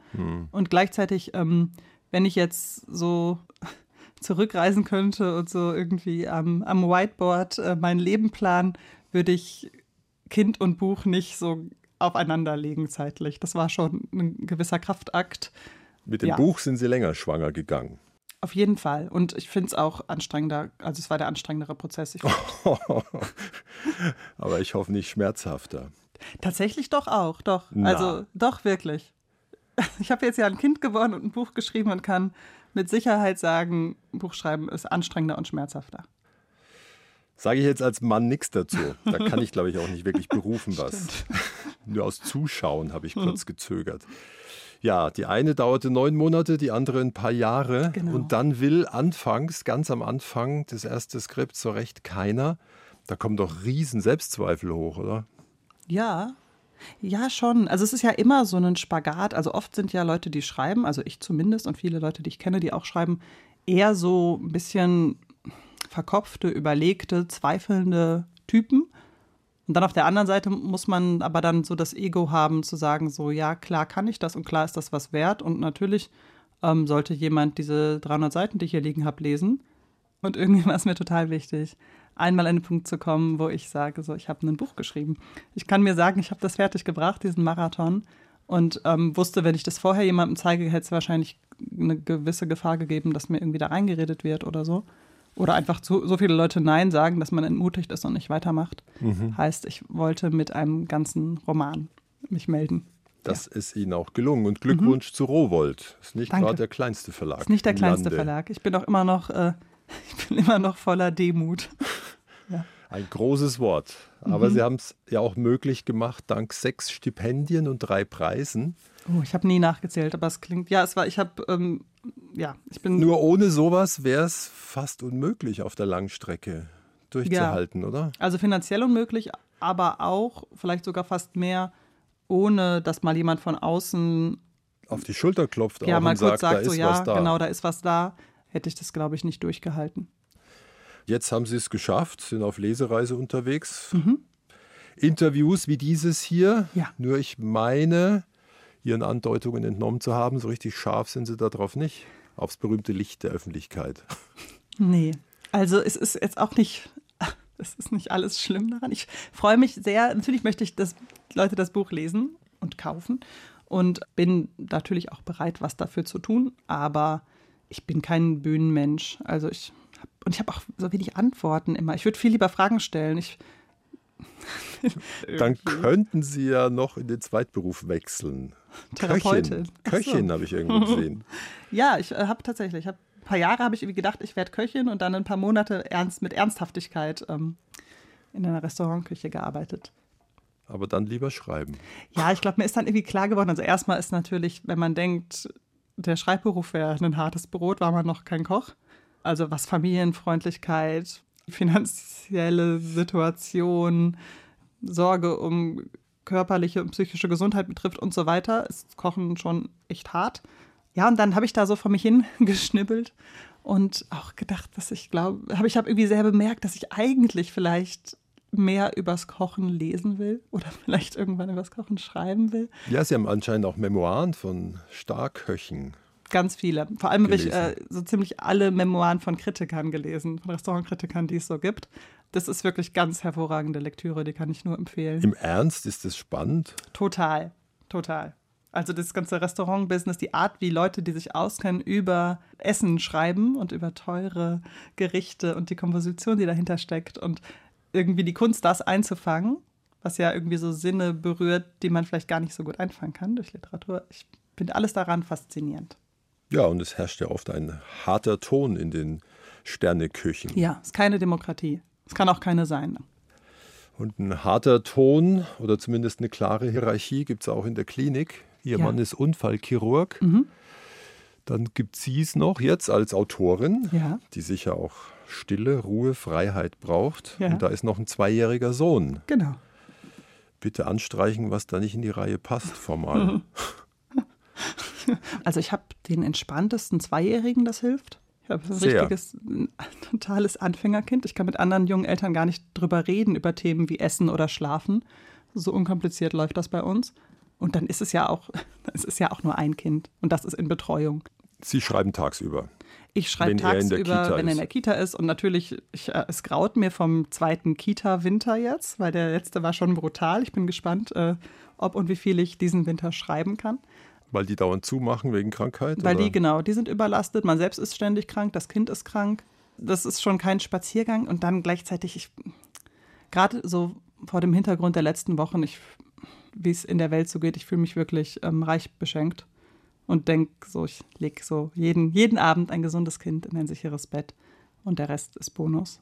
Und gleichzeitig, ähm, wenn ich jetzt so zurückreisen könnte und so irgendwie am, am Whiteboard äh, mein Leben planen, würde ich Kind und Buch nicht so aufeinander legen zeitlich. Das war schon ein gewisser Kraftakt. Mit dem Ja. Buch sind Sie länger schwanger gegangen. Auf jeden Fall. Und ich finde es auch anstrengender. Also es war der anstrengendere Prozess. Ich, Aber ich hoffe nicht schmerzhafter. tatsächlich doch auch, doch. Na. Also doch wirklich. Ich habe jetzt ja ein Kind geworden und ein Buch geschrieben und kann mit Sicherheit sagen, Buchschreiben ist anstrengender und schmerzhafter. Sage ich jetzt als Mann nichts dazu. Da kann ich, glaube ich, auch nicht wirklich berufen was. Nur aus Zuschauen habe ich kurz gezögert. Ja, die eine dauerte neun Monate, die andere ein paar Jahre. Genau. Und dann will anfangs, ganz am Anfang des ersten Skripts so recht keiner. Da kommen doch riesen Selbstzweifel hoch, oder? Ja, ja, schon. Also es ist ja immer so ein Spagat. Also oft sind ja Leute, die schreiben, also ich zumindest und viele Leute, die ich kenne, die auch schreiben, eher so ein bisschen verkopfte, überlegte, zweifelnde Typen. Und dann auf der anderen Seite muss man aber dann so das Ego haben, zu sagen, so, ja, klar kann ich das und klar ist das was wert. Und natürlich ähm, sollte jemand diese 300 Seiten, die ich hier liegen habe, lesen. Und irgendwie war es mir total wichtig, einmal an den Punkt zu kommen, wo ich sage, so, ich habe ein Buch geschrieben. Ich kann mir sagen, ich habe das fertig gebracht, diesen Marathon. Und ähm, wusste, wenn ich das vorher jemandem zeige, hätte es wahrscheinlich eine gewisse Gefahr gegeben, dass mir irgendwie da reingeredet wird oder so. Oder einfach zu, so viele Leute Nein sagen, dass man entmutigt ist und nicht weitermacht. Heißt, ich wollte mit einem ganzen Roman mich melden. Das ist Ihnen auch gelungen. Und Glückwunsch zu Rowold. Ist nicht Mhm. Gerade der kleinste Verlag. Ist nicht der kleinste Lande. Verlag. Ich bin auch immer noch, äh, ich bin immer noch voller Demut. Ein großes Wort. Aber Mhm. Sie haben es ja auch möglich gemacht, dank sechs Stipendien und drei Preisen. Oh, ich habe nie nachgezählt, aber es klingt, ja, es war, ich habe, ähm, ja, ich bin Nur ohne sowas wäre es fast unmöglich, auf der Langstrecke durchzuhalten, oder? Also finanziell unmöglich, aber auch vielleicht sogar fast mehr, ohne dass mal jemand von außen Auf die Schulter klopft ja auch mal und kurz sagt, da sagt, ist so ja, was da. genau, da ist was da, hätte ich das, glaube ich, nicht durchgehalten. Jetzt haben Sie es geschafft, sind auf Lesereise unterwegs. Mhm. Interviews wie dieses hier. Ja. Nur ich meine, Ihren Andeutungen entnommen zu haben, so richtig scharf sind Sie darauf nicht. Aufs berühmte Licht der Öffentlichkeit. Nee, also es ist jetzt auch nicht, es ist nicht alles schlimm daran. Ich freue mich sehr, natürlich möchte ich, dass Leute das Buch lesen und kaufen und bin natürlich auch bereit, was dafür zu tun, aber ich bin kein Bühnenmensch. Also ich hab, und ich habe auch so wenig Antworten immer. Ich würde viel lieber Fragen stellen. Ich Dann könnten Sie ja noch in den Zweitberuf wechseln. Therapeutin. Köchin. Köchin habe ich irgendwo gesehen. Ja, ich äh, habe tatsächlich, ich hab, ein paar Jahre habe ich irgendwie gedacht, ich werde Köchin und dann ein paar Monate ernst mit Ernsthaftigkeit ähm, in einer Restaurantküche gearbeitet. Aber dann lieber schreiben. Ja, ich glaube, mir ist dann irgendwie klar geworden. Also erstmal ist natürlich, wenn man denkt, der Schreibberuf wäre ein hartes Brot, war man noch kein Koch. Also was Familienfreundlichkeit, finanzielle Situation, Sorge um körperliche und psychische Gesundheit betrifft und so weiter, ist Kochen schon echt hart. Ja, und dann habe ich da so vor mich hingeschnibbelt und auch gedacht, dass ich glaube, habe ich habe irgendwie sehr bemerkt, dass ich eigentlich vielleicht mehr übers Kochen lesen will oder vielleicht irgendwann übers Kochen schreiben will. Ja, Sie haben anscheinend auch Memoiren von Starköchen. Ganz viele. Vor allem habe ich äh, so ziemlich alle Memoiren von Kritikern gelesen, von Restaurantkritikern, die es so gibt. Das ist wirklich ganz hervorragende Lektüre, die kann ich nur empfehlen. Im Ernst ist es spannend. Total, total. Also das ganze Restaurant-Business, die Art, wie Leute, die sich auskennen, über Essen schreiben und über teure Gerichte und die Komposition, die dahinter steckt und irgendwie die Kunst, das einzufangen, was ja irgendwie so Sinne berührt, die man vielleicht gar nicht so gut einfangen kann durch Literatur. Ich finde alles daran faszinierend. Ja, und es herrscht ja oft ein harter Ton in den Sterneküchen. Ja, es ist keine Demokratie. Es kann auch keine sein. Und ein harter Ton oder zumindest eine klare Hierarchie gibt es auch in der Klinik. Ihr Ja. Mann ist Unfallchirurg. Mhm. Dann gibt sie es noch jetzt als Autorin, Ja. die sicher auch Stille, Ruhe, Freiheit braucht. Ja. Und da ist noch ein zweijähriger Sohn. Genau. Bitte anstreichen, was da nicht in die Reihe passt, formal. Also ich habe den entspanntesten Zweijährigen, das hilft. Ich habe ein Sehr. richtiges, ein totales Anfängerkind. Ich kann mit anderen jungen Eltern gar nicht drüber reden, über Themen wie Essen oder Schlafen. So unkompliziert läuft das bei uns. Und dann ist es ja auch, es ist ja auch nur ein Kind. Und das ist in Betreuung. Sie schreiben tagsüber. Ich schreibe er tagsüber, wenn er in der Kita ist. Und natürlich, ich, äh, es graut mir vom zweiten Kita-Winter jetzt, weil der letzte war schon brutal. Ich bin gespannt, äh, ob und wie viel ich diesen Winter schreiben kann. Weil die dauernd zumachen wegen Krankheit? Weil oder? die, genau, die sind überlastet. Man selbst ist ständig krank, das Kind ist krank. Das ist schon kein Spaziergang. Und dann gleichzeitig, ich, gerade so vor dem Hintergrund der letzten Wochen, ich, wie es in der Welt so geht, ich fühle mich wirklich ähm, reich beschenkt. Und denke so, ich lege so jeden, jeden Abend ein gesundes Kind in ein sicheres Bett. Und der Rest ist Bonus.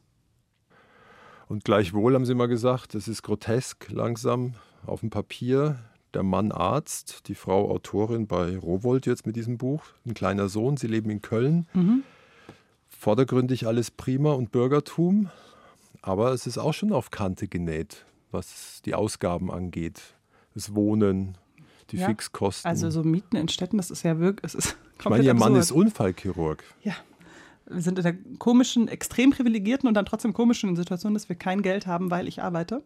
Und gleichwohl haben sie mal gesagt, es ist grotesk langsam auf dem Papier. Der Mann Arzt, die Frau Autorin bei Rowold jetzt mit diesem Buch, ein kleiner Sohn, sie leben in Köln. Mhm. Vordergründig alles prima und Bürgertum, aber es ist auch schon auf Kante genäht, was die Ausgaben angeht. Das Wohnen, die Ja, Fixkosten. Also so Mieten in Städten, das ist ja wirklich, es ist ich meine, ihr Mann ist Unfallchirurg. Ja. Wir sind in der komischen, extrem privilegierten und dann trotzdem komischen Situation, dass wir kein Geld haben, weil ich arbeite.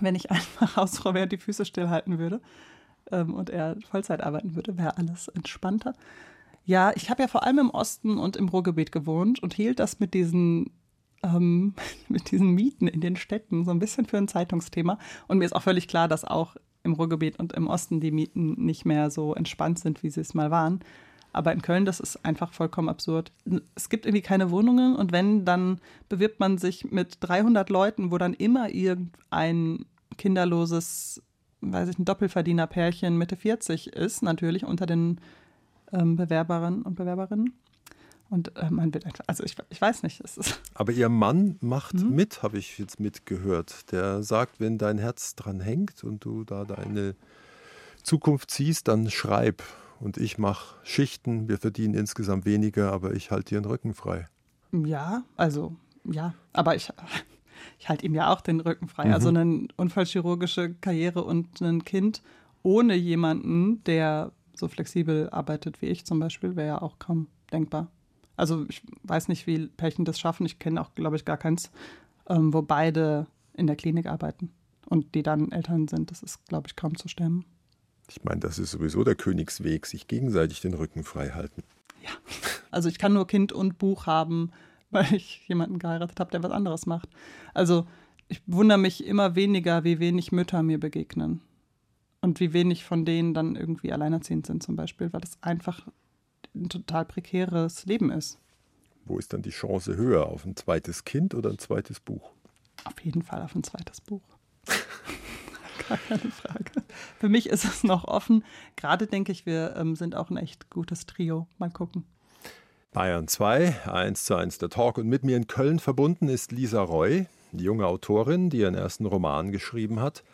Wenn ich einfach Hausfrau wäre die Füße stillhalten würde ähm, und er Vollzeit arbeiten würde, wäre alles entspannter. Ja, ich habe ja vor allem im Osten und im Ruhrgebiet gewohnt und hielt das mit diesen, ähm, mit diesen Mieten in den Städten so ein bisschen für ein Zeitungsthema. Und mir ist auch völlig klar, dass auch im Ruhrgebiet und im Osten die Mieten nicht mehr so entspannt sind, wie sie es mal waren. Aber in Köln, das ist einfach vollkommen absurd. Es gibt irgendwie keine Wohnungen und wenn, dann bewirbt man sich mit 300 Leuten, wo dann immer irgendein kinderloses, weiß ich, ein Doppelverdienerpärchen Mitte 40 ist, natürlich unter den ähm, Bewerberinnen und Bewerberinnen. Und äh, man wird einfach, also ich, ich weiß nicht, es ist, Aber ihr Mann macht Mhm. mit, habe ich jetzt mitgehört. Der sagt, wenn dein Herz dran hängt und du da deine Zukunft siehst, dann schreib. Und ich mache Schichten, wir verdienen insgesamt weniger, aber ich halte dir den Rücken frei. ja, also ja, aber ich, ich halte ihm ja auch den Rücken frei. Also eine unfallchirurgische Karriere und ein Kind ohne jemanden, der so flexibel arbeitet wie ich zum Beispiel, wäre ja auch kaum denkbar. Also ich weiß nicht, wie Pärchen das schaffen. Ich kenne auch, glaube ich, gar keins, ähm, wo beide in der Klinik arbeiten und die dann Eltern sind. Das ist, glaube ich, kaum zu stemmen. Ich meine, das ist sowieso der Königsweg, sich gegenseitig den Rücken frei halten. Also ich kann nur Kind und Buch haben, weil ich jemanden geheiratet habe, der was anderes macht. Also ich wundere mich immer weniger, wie wenig Mütter mir begegnen. Und wie wenig von denen dann irgendwie alleinerziehend sind zum Beispiel, weil das einfach ein total prekäres Leben ist. Wo ist dann die Chance höher? Auf ein zweites Kind oder ein zweites Buch? Auf jeden Fall auf ein zweites Buch. Gar keine Frage. Für mich ist es noch offen. Gerade denke ich, wir ähm, sind auch ein echt gutes Trio. Mal gucken. Bayern 2, 1 zu 1 der Talk. Und mit mir in Köln verbunden ist Lisa Roy, die junge Autorin, die ihren ersten Roman geschrieben hat.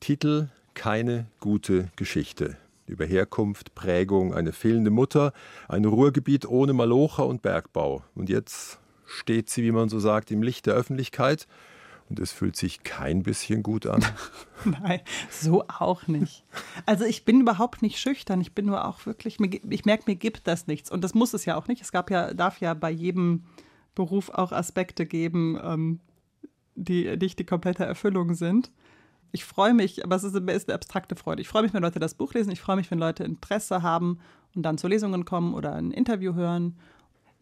Titel Keine gute Geschichte. Über Herkunft, Prägung, eine fehlende Mutter, ein Ruhrgebiet ohne Malocher und Bergbau. Und jetzt steht sie, wie man so sagt, im Licht der Öffentlichkeit. Und es fühlt sich kein bisschen gut an. Nein, so auch nicht. Also ich bin überhaupt nicht schüchtern. Ich bin nur auch wirklich, ich merke, mir gibt das nichts. Und das muss es ja auch nicht. Es gab ja, darf ja bei jedem Beruf auch Aspekte geben, ähm, die nicht die komplette Erfüllung sind. Ich freue mich, aber es ist, ist eine abstrakte Freude. Ich freue mich, wenn Leute das Buch lesen. Ich freue mich, wenn Leute Interesse haben und dann zu Lesungen kommen oder ein Interview hören.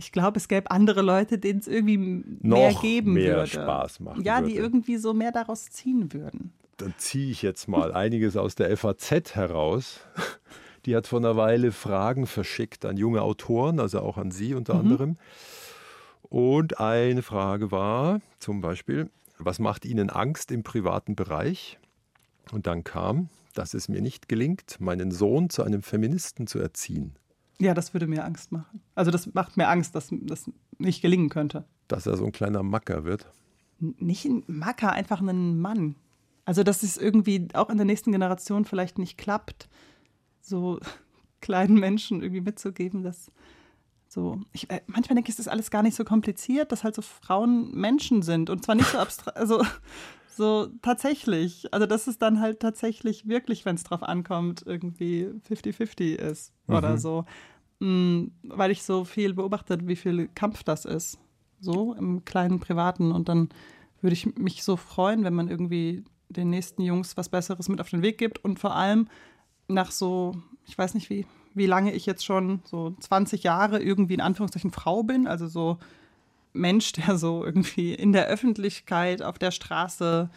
Ich glaube, es gäbe andere Leute, denen es irgendwie mehr Noch geben mehr würde. Spaß machen Ja, die würde. irgendwie so mehr daraus ziehen würden. dann ziehe ich jetzt mal einiges aus der FAZ heraus. Die hat vor einer Weile Fragen verschickt an junge Autoren, also auch an Sie unter anderem. Und eine Frage war zum Beispiel, was macht Ihnen Angst im privaten Bereich? Und dann kam, dass es mir nicht gelingt, meinen Sohn zu einem Feministen zu erziehen. Ja, das würde mir Angst machen. Also das macht mir Angst, dass das nicht gelingen könnte. Dass er so ein kleiner Macker wird. Nicht ein Macker, einfach ein Mann. Also dass es irgendwie auch in der nächsten Generation vielleicht nicht klappt, so kleinen Menschen irgendwie mitzugeben, dass so, ich, äh, manchmal denke ich, es ist alles gar nicht so kompliziert, dass halt so Frauen Menschen sind und zwar nicht so abstrakt, also so tatsächlich. Also, dass es dann halt tatsächlich wirklich, wenn es drauf ankommt, irgendwie 50-50 ist mhm. oder so. Mhm, weil ich so viel beobachtet, wie viel Kampf das ist. So im kleinen Privaten. Und dann würde ich mich so freuen, wenn man irgendwie den nächsten Jungs was Besseres mit auf den Weg gibt und vor allem nach so, ich weiß nicht wie, wie lange ich jetzt schon, so 20 Jahre irgendwie in Anführungszeichen Frau bin, also so Mensch, der so irgendwie in der Öffentlichkeit auf der Straße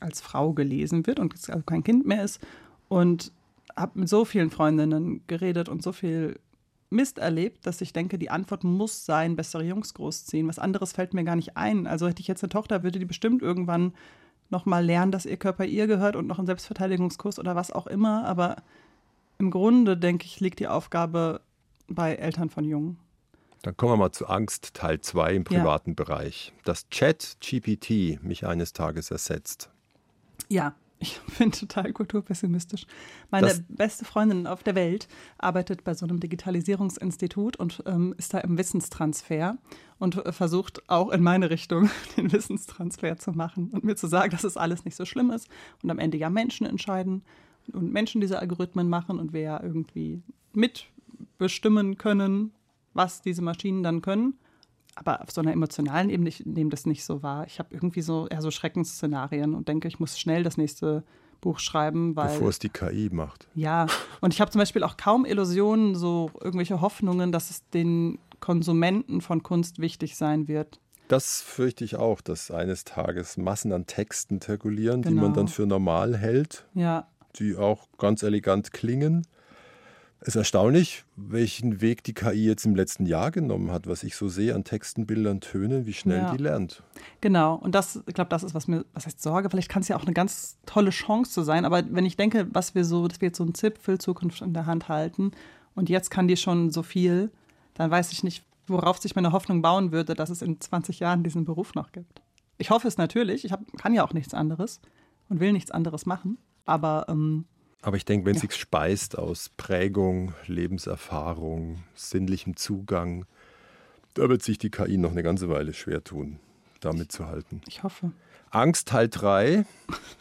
als Frau gelesen wird und also kein Kind mehr ist und habe mit so vielen Freundinnen geredet und so viel Mist erlebt, dass ich denke, die Antwort muss sein, bessere Jungs großziehen. Was anderes fällt mir gar nicht ein. Also hätte ich jetzt eine Tochter, würde die bestimmt irgendwann noch mal lernen, dass ihr Körper ihr gehört und noch einen Selbstverteidigungskurs oder was auch immer. Aber im Grunde, denke ich, liegt die Aufgabe bei Eltern von Jungen. Dann kommen wir mal zu Angst Teil 2 im privaten ja. Bereich. Dass Chat GPT mich eines Tages ersetzt. Ja, ich bin total kulturpessimistisch. Meine das beste Freundin auf der Welt arbeitet bei so einem Digitalisierungsinstitut und ähm, ist da im Wissenstransfer und äh, versucht auch in meine Richtung den Wissenstransfer zu machen und mir zu sagen, dass es alles nicht so schlimm ist und am Ende ja Menschen entscheiden und Menschen diese Algorithmen machen und wir ja irgendwie mitbestimmen können, was diese Maschinen dann können. Aber auf so einer emotionalen Ebene, ich nehme das nicht so wahr. Ich habe irgendwie so eher so Schreckensszenarien und denke, ich muss schnell das nächste Buch schreiben, weil. Bevor es die KI macht. Ja, und ich habe zum Beispiel auch kaum Illusionen, so irgendwelche Hoffnungen, dass es den Konsumenten von Kunst wichtig sein wird. Das fürchte ich auch, dass eines Tages Massen an Texten zirkulieren, genau. die man dann genau. für normal hält. Ja. Die auch ganz elegant klingen es ist erstaunlich, welchen Weg die KI jetzt im letzten Jahr genommen hat, was ich so sehe an Texten, Bildern, Tönen, wie schnell ja. die lernt. Genau, und das, ich glaube, das ist, was mir, was heißt Sorge, vielleicht kann es ja auch eine ganz tolle Chance zu sein, aber wenn ich denke, was wir so, dass wir jetzt so ein Zipfel Zukunft in der Hand halten und jetzt kann die schon so viel, dann weiß ich nicht, worauf sich meine Hoffnung bauen würde, dass es in 20 Jahren diesen Beruf noch gibt. Ich hoffe es natürlich, ich hab, kann ja auch nichts anderes und will nichts anderes machen, aber ähm, aber ich denke, wenn ja. sich speist aus Prägung, Lebenserfahrung, sinnlichem Zugang, da wird sich die KI noch eine ganze Weile schwer tun, damit zu halten. Ich hoffe. Angst Teil 3,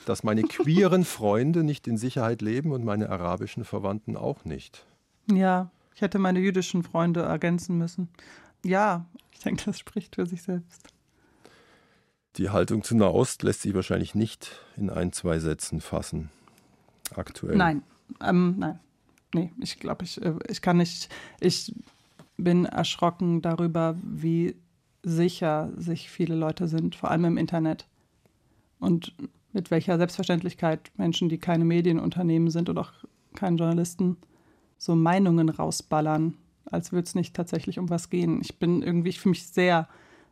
dass meine queeren Freunde nicht in Sicherheit leben und meine arabischen Verwandten auch nicht. Ja, ich hätte meine jüdischen Freunde ergänzen müssen. Ja, ich denke, das spricht für sich selbst. Die Haltung zu Nahost lässt sich wahrscheinlich nicht in ein, zwei Sätzen fassen aktuell? Nein, ähm, nein. Nee, ich glaube, ich, äh, ich kann nicht. Ich bin erschrocken darüber, wie sicher sich viele Leute sind, vor allem im Internet. Und mit welcher Selbstverständlichkeit Menschen, die keine Medienunternehmen sind und auch keine Journalisten, so Meinungen rausballern, als würde es nicht tatsächlich um was gehen. Ich bin irgendwie, ich fühle mich sehr,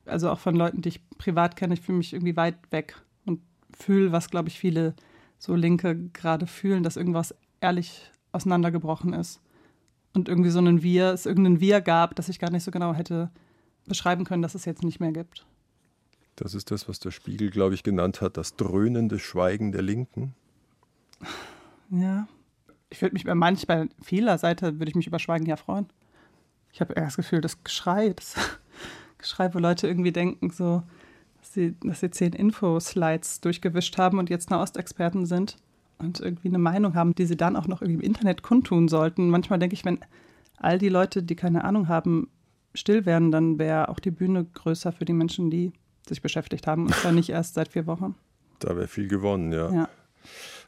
also auch von Leuten, die ich privat kenne, ich fühle mich irgendwie weit weg und fühle, was, glaube ich, viele so Linke gerade fühlen, dass irgendwas ehrlich auseinandergebrochen ist. Und irgendwie so ein Wir, es irgendein Wir gab, das ich gar nicht so genau hätte beschreiben können, dass es jetzt nicht mehr gibt. Das ist das, was der Spiegel, glaube ich, genannt hat, das dröhnende Schweigen der Linken. Ja. Ich würde mich bei manch, bei vieler Seite würde ich mich über Schweigen ja freuen. Ich habe eher das Gefühl, das Geschrei, das Geschrei, wo Leute irgendwie denken, so, dass sie, dass sie zehn Info-Slides durchgewischt haben und jetzt Nahostexperten sind und irgendwie eine Meinung haben, die sie dann auch noch irgendwie im Internet kundtun sollten. Manchmal denke ich, wenn all die Leute, die keine Ahnung haben, still wären, dann wäre auch die Bühne größer für die Menschen, die sich beschäftigt haben und zwar nicht erst seit vier Wochen. Da wäre viel gewonnen, ja. ja.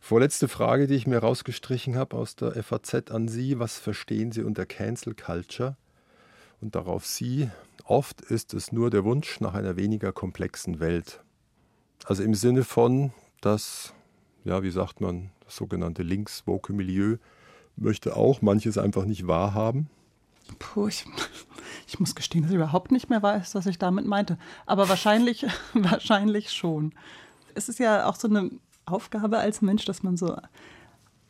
Vorletzte Frage, die ich mir rausgestrichen habe aus der FAZ an Sie. Was verstehen Sie unter Cancel Culture? Und darauf Sie, Oft ist es nur der Wunsch nach einer weniger komplexen Welt. Also im Sinne von, dass, ja, wie sagt man, das sogenannte links-woke Milieu möchte auch manches einfach nicht wahrhaben. Puh, ich, ich muss gestehen, dass ich überhaupt nicht mehr weiß, was ich damit meinte. Aber wahrscheinlich, wahrscheinlich schon. Es ist ja auch so eine Aufgabe als Mensch, dass man so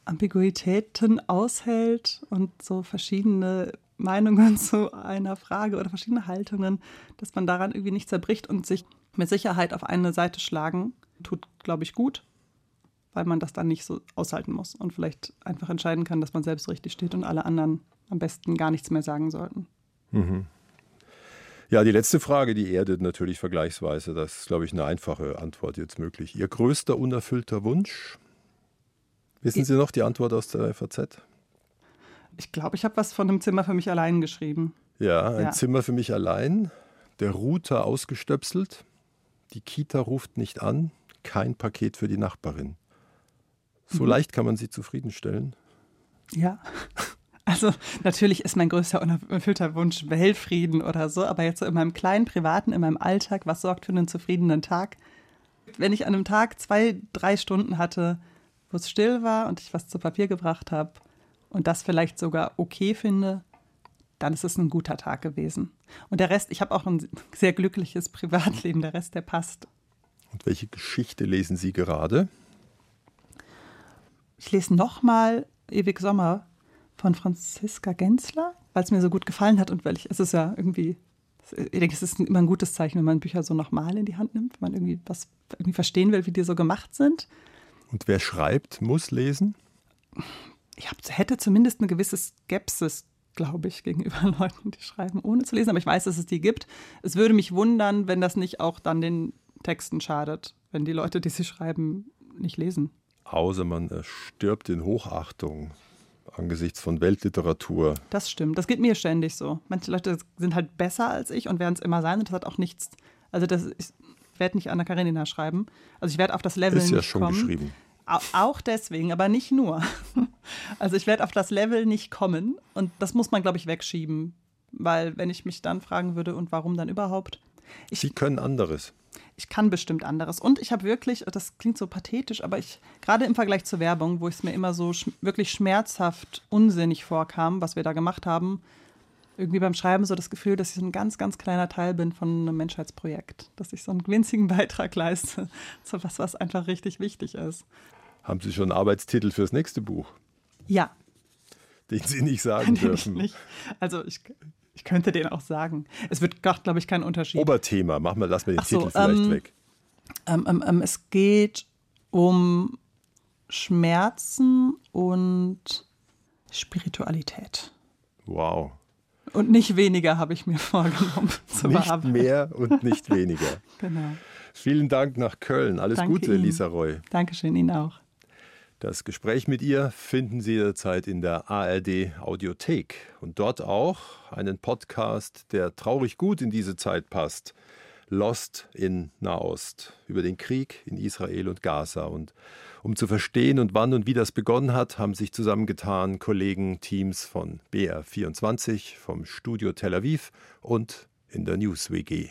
Ambiguitäten aushält und so verschiedene Meinungen zu einer Frage oder verschiedene Haltungen, dass man daran irgendwie nicht zerbricht und sich mit Sicherheit auf eine Seite schlagen, tut, glaube ich, gut, weil man das dann nicht so aushalten muss und vielleicht einfach entscheiden kann, dass man selbst richtig steht und alle anderen am besten gar nichts mehr sagen sollten. Mhm. Ja, die letzte Frage, die erdet natürlich vergleichsweise. Das ist, glaube ich, eine einfache Antwort jetzt möglich. Ihr größter unerfüllter Wunsch? Wissen Sie noch die Antwort aus der FAZ? Ich glaube, ich habe was von einem Zimmer für mich allein geschrieben. Ja, ein Ja. Zimmer für mich allein, der Router ausgestöpselt, die Kita ruft nicht an, kein Paket für die Nachbarin. So Mhm. leicht kann man sie zufriedenstellen. Ja. Also natürlich ist mein größter unerfüllter Wunsch Weltfrieden oder so, aber jetzt so in meinem kleinen Privaten, in meinem Alltag, was sorgt für einen zufriedenen Tag? Wenn ich an einem Tag zwei, drei Stunden hatte, wo es still war und ich was zu Papier gebracht habe und das vielleicht sogar okay finde, dann ist es ein guter Tag gewesen. Und der Rest, ich habe auch ein sehr glückliches Privatleben, der Rest, der passt. Und welche Geschichte lesen Sie gerade? Ich lese nochmal Ewig Sommer von Franziska Gensler, weil es mir so gut gefallen hat und weil ich, es ist ja irgendwie, ich denke, es ist immer ein gutes Zeichen, wenn man Bücher so nochmal in die Hand nimmt, wenn man irgendwie was irgendwie verstehen will, wie die so gemacht sind. Und wer schreibt, muss lesen? Ich hab, hätte zumindest eine gewisse Skepsis, glaube ich, gegenüber Leuten, die schreiben, ohne zu lesen, aber ich weiß, dass es die gibt. Es würde mich wundern, wenn das nicht auch dann den Texten schadet, wenn die Leute, die sie schreiben, nicht lesen. Außer man stirbt in Hochachtung angesichts von Weltliteratur. Das stimmt. Das geht mir ständig so. Manche Leute sind halt besser als ich und werden es immer sein und das hat auch nichts. Also das ich werde nicht Anna Karenina schreiben. Also ich werde auf das Level Ist nicht ja schon kommen. geschrieben. Au- Auch deswegen, aber nicht nur. Also ich werde auf das Level nicht kommen und das muss man, glaube ich, wegschieben. Weil wenn ich mich dann fragen würde, und warum dann überhaupt? Ich, Sie können anderes. ich kann bestimmt anderes. Und ich habe wirklich, das klingt so pathetisch, aber ich, gerade im Vergleich zur Werbung, wo es mir immer so sch wirklich schmerzhaft unsinnig vorkam, was wir da gemacht haben, irgendwie beim Schreiben so das Gefühl, dass ich so ein ganz, ganz kleiner Teil bin von einem Menschheitsprojekt. Dass ich so einen winzigen Beitrag leiste zu was, was einfach richtig wichtig ist. Haben Sie schon einen Arbeitstitel fürs nächste Buch, Ja, den Sie nicht sagen den ich dürfen? nicht. Also ich, ich könnte den auch sagen. Es wird, glaube ich, keinen Unterschied. Oberthema, machen wir, lassen wir den so, Titel vielleicht ähm, weg. Ähm, ähm, ähm, es geht um Schmerzen und Spiritualität. Wow. Und nicht weniger habe ich mir vorgenommen zu Nicht bearbeiten. mehr und nicht weniger. Genau. Vielen Dank nach Köln. Alles Danke Gute, Ihnen. Lisa Roy. Dankeschön Ihnen auch. Das Gespräch mit ihr finden Sie jederzeit in der ARD Audiothek und dort auch einen Podcast, der traurig gut in diese Zeit passt. Lost in Nahost über den Krieg in Israel und Gaza. Und um zu verstehen und wann und wie das begonnen hat, haben sich zusammengetan Kollegen, Teams von BR24, vom Studio Tel Aviv und in der News WG.